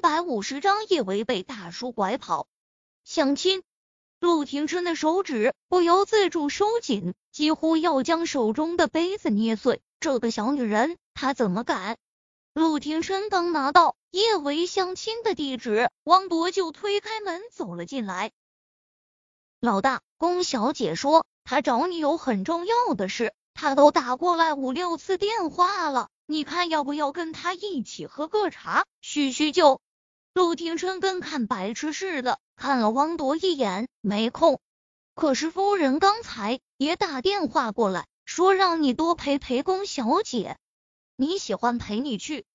一百五十章，叶维被大叔拐跑相亲。陆廷琛的手指不由自主收紧，几乎要将手中的杯子捏碎。这个小女人，她怎么敢？陆廷琛刚拿到叶维相亲的地址，汪铎就推开门走了进来。老大，龚小姐说她找你有很重要的事，她都打过来五六次电话了，你看要不要跟她一起喝个茶叙叙旧？陆廷琛跟看白痴似的看了汪铎一眼，没空。可是夫人刚才也打电话过来，说让你多陪陪龚小姐。你喜欢陪你去。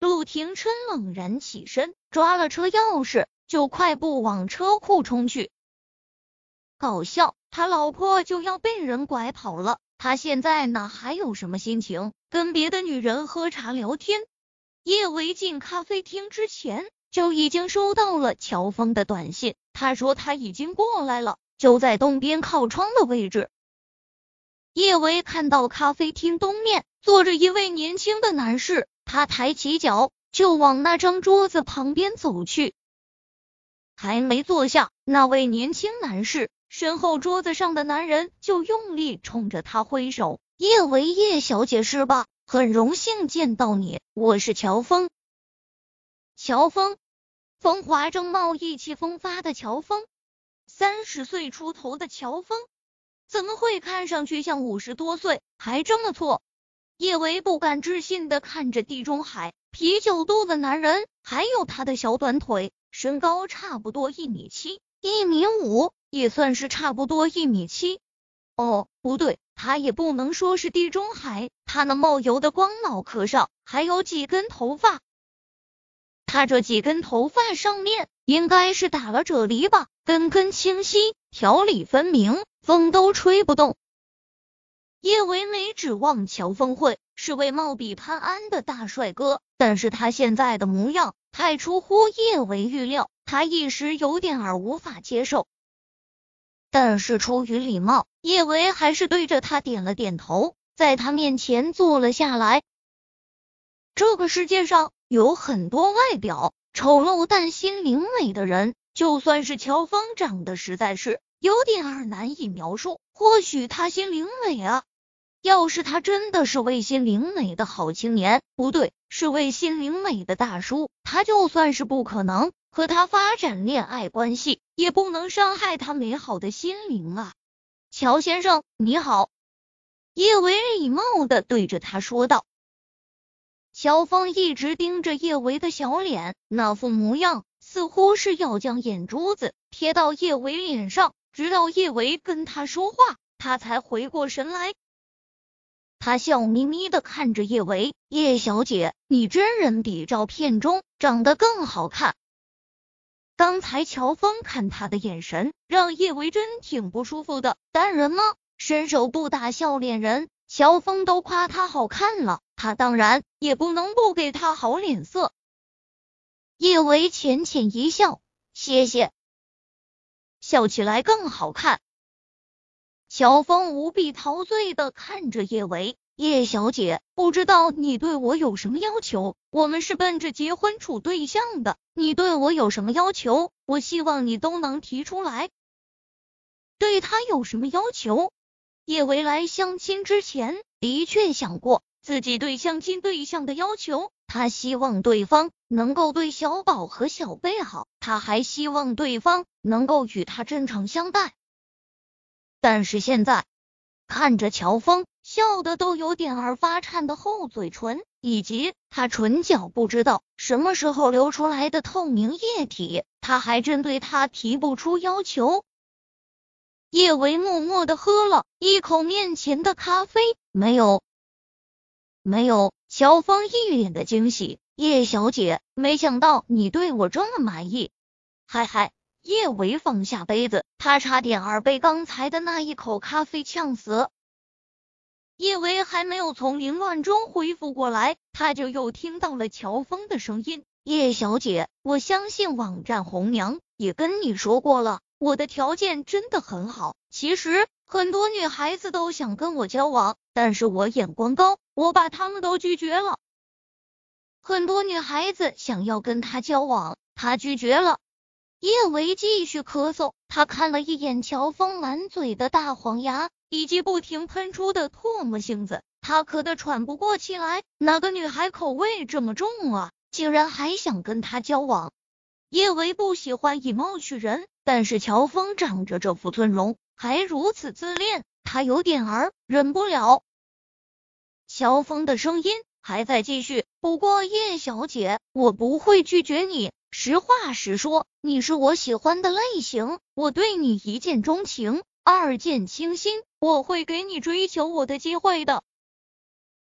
陆廷琛冷然起身，抓了车钥匙，就快步往车库冲去。搞笑，他老婆就要被人拐跑了，他现在哪还有什么心情跟别的女人喝茶聊天？叶维进咖啡厅之前。就已经收到了乔峰的短信，他说他已经过来了，就在东边靠窗的位置。叶维看到咖啡厅东面坐着一位年轻的男士，他抬起脚就往那张桌子旁边走去。还没坐下，那位年轻男士身后桌子上的男人就用力冲着他挥手：“叶维，叶小姐是吧？很荣幸见到你，我是乔峰。”乔峰。风华正茂、意气风发的乔峰，三十岁出头的乔峰，怎么会看上去像五十多岁？还这么错？叶维不敢置信的看着地中海啤酒肚的男人，还有他的小短腿，身高差不多一米七、一米五，也算是差不多一米七。哦，不对，他也不能说是地中海，他那冒油的光脑壳上还有几根头发。他这几根头发上面应该是打了啫喱吧，根根清晰，条理分明，风都吹不动。叶维没指望乔峰会是位貌比潘安的大帅哥，但是他现在的模样太出乎叶维预料，他一时有点儿无法接受。但是出于礼貌，叶维还是对着他点了点头，在他面前坐了下来。这个世界上。有很多外表丑陋但心灵美的人，就算是乔峰长得实在是有点儿难以描述，或许他心灵美啊。要是他真的是位心灵美的好青年，不对，是位心灵美的大叔，他就算是不可能和他发展恋爱关系，也不能伤害他美好的心灵啊。乔先生，你好。叶维礼貌的对着他说道。乔峰一直盯着叶维的小脸，那副模样似乎是要将眼珠子贴到叶维脸上，直到叶维跟他说话，他才回过神来。他笑眯眯的看着叶维：“叶小姐，你真人比照片中长得更好看。”刚才乔峰看他的眼神，让叶维真挺不舒服的。但人吗？伸手不打笑脸人，乔峰都夸他好看了。他当然也不能不给他好脸色。叶维浅浅一笑，谢谢，笑起来更好看。乔峰无比陶醉的看着叶维，叶小姐，不知道你对我有什么要求？我们是奔着结婚处对象的，你对我有什么要求？我希望你都能提出来。对他有什么要求？叶维来相亲之前的确想过。自己对相亲对象的要求，他希望对方能够对小宝和小贝好，他还希望对方能够与他真诚相待。但是现在看着乔峰笑的都有点儿发颤的厚嘴唇，以及他唇角不知道什么时候流出来的透明液体，他还真对他提不出要求。叶维默默的喝了一口面前的咖啡，没有。没有，乔峰一脸的惊喜。叶小姐，没想到你对我这么满意。嗨嗨，叶维放下杯子，他差点儿被刚才的那一口咖啡呛死。叶维还没有从凌乱中恢复过来，他就又听到了乔峰的声音：“叶小姐，我相信网站红娘也跟你说过了，我的条件真的很好。其实很多女孩子都想跟我交往。”但是我眼光高，我把他们都拒绝了。很多女孩子想要跟他交往，他拒绝了。叶维继续咳嗽，他看了一眼乔峰满嘴的大黄牙以及不停喷出的唾沫星子，他咳得喘不过气来。哪个女孩口味这么重啊？竟然还想跟他交往？叶维不喜欢以貌取人，但是乔峰长着这副尊容，还如此自恋，他有点儿忍不了。乔峰的声音还在继续，不过叶小姐，我不会拒绝你。实话实说，你是我喜欢的类型，我对你一见钟情，二见倾心，我会给你追求我的机会的。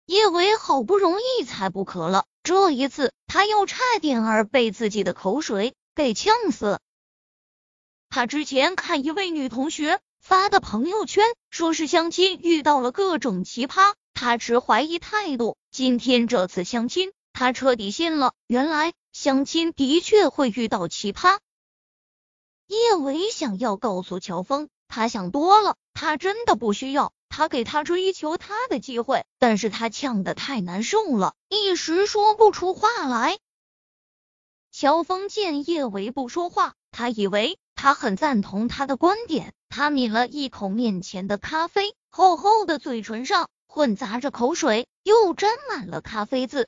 叶维好不容易才不咳了，这一次他又差点儿被自己的口水给呛死。他之前看一位女同学发的朋友圈，说是相亲遇到了各种奇葩，他持怀疑态度。今天这次相亲，他彻底信了，原来相亲的确会遇到奇葩。叶维想要告诉乔峰，他想多了，他真的不需要。他给他追求他的机会，但是他呛得太难受了，一时说不出话来。乔峰见叶维不说话，他以为他很赞同他的观点，他抿了一口面前的咖啡，厚厚的嘴唇上混杂着口水，又沾满了咖啡渍。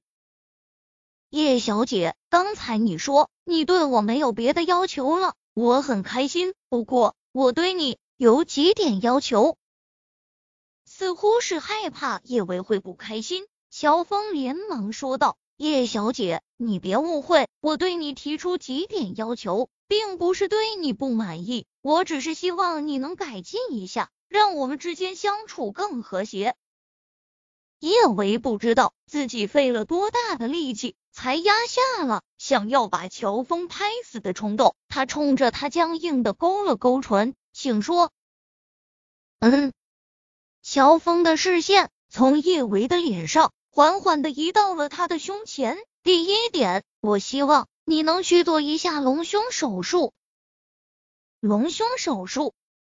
叶小姐，刚才你说你对我没有别的要求了，我很开心，不过我对你有几点要求。似乎是害怕叶维会不开心，乔峰连忙说道：“叶小姐，你别误会，我对你提出几点要求，并不是对你不满意，我只是希望你能改进一下，让我们之间相处更和谐。”叶维不知道自己费了多大的力气，才压下了想要把乔峰拍死的冲动。他冲着他僵硬的勾了勾唇，请说。嗯。乔峰的视线从叶维的脸上缓缓的移到了他的胸前。第一点，我希望你能去做一下隆胸手术。隆胸手术，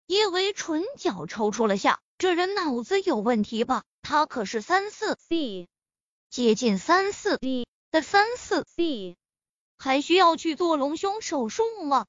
叶维唇角抽搐了下，这人脑子有问题吧？他可是三四 C，接近三四 D 的三四 C，还需要去做隆胸手术吗？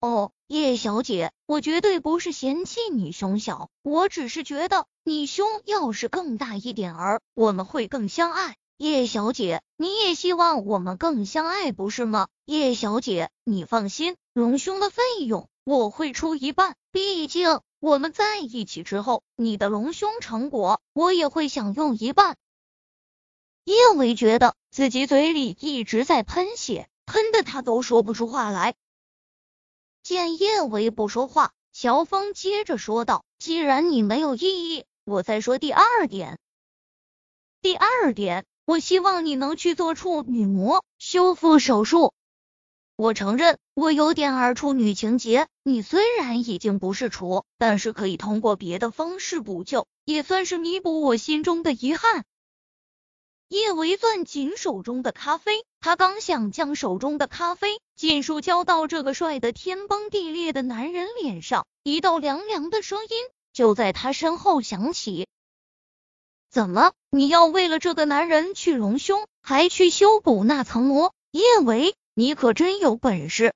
哦，叶小姐，我绝对不是嫌弃你胸小，我只是觉得你胸要是更大一点儿，我们会更相爱。叶小姐，你也希望我们更相爱，不是吗？叶小姐，你放心，隆胸的费用我会出一半，毕竟我们在一起之后，你的隆胸成果我也会享用一半。叶维觉得自己嘴里一直在喷血，喷的他都说不出话来。见叶维不说话，乔峰接着说道：“既然你没有异议，我再说第二点。第二点，我希望你能去做处女膜修复手术。我承认我有点儿处女情节，你虽然已经不是雏，但是可以通过别的方式补救，也算是弥补我心中的遗憾。”叶维攥紧手中的咖啡，他刚想将手中的咖啡尽数浇到这个帅得天崩地裂的男人脸上，一道凉凉的声音就在他身后响起：“怎么，你要为了这个男人去隆胸，还去修补那层膜？叶维，你可真有本事！”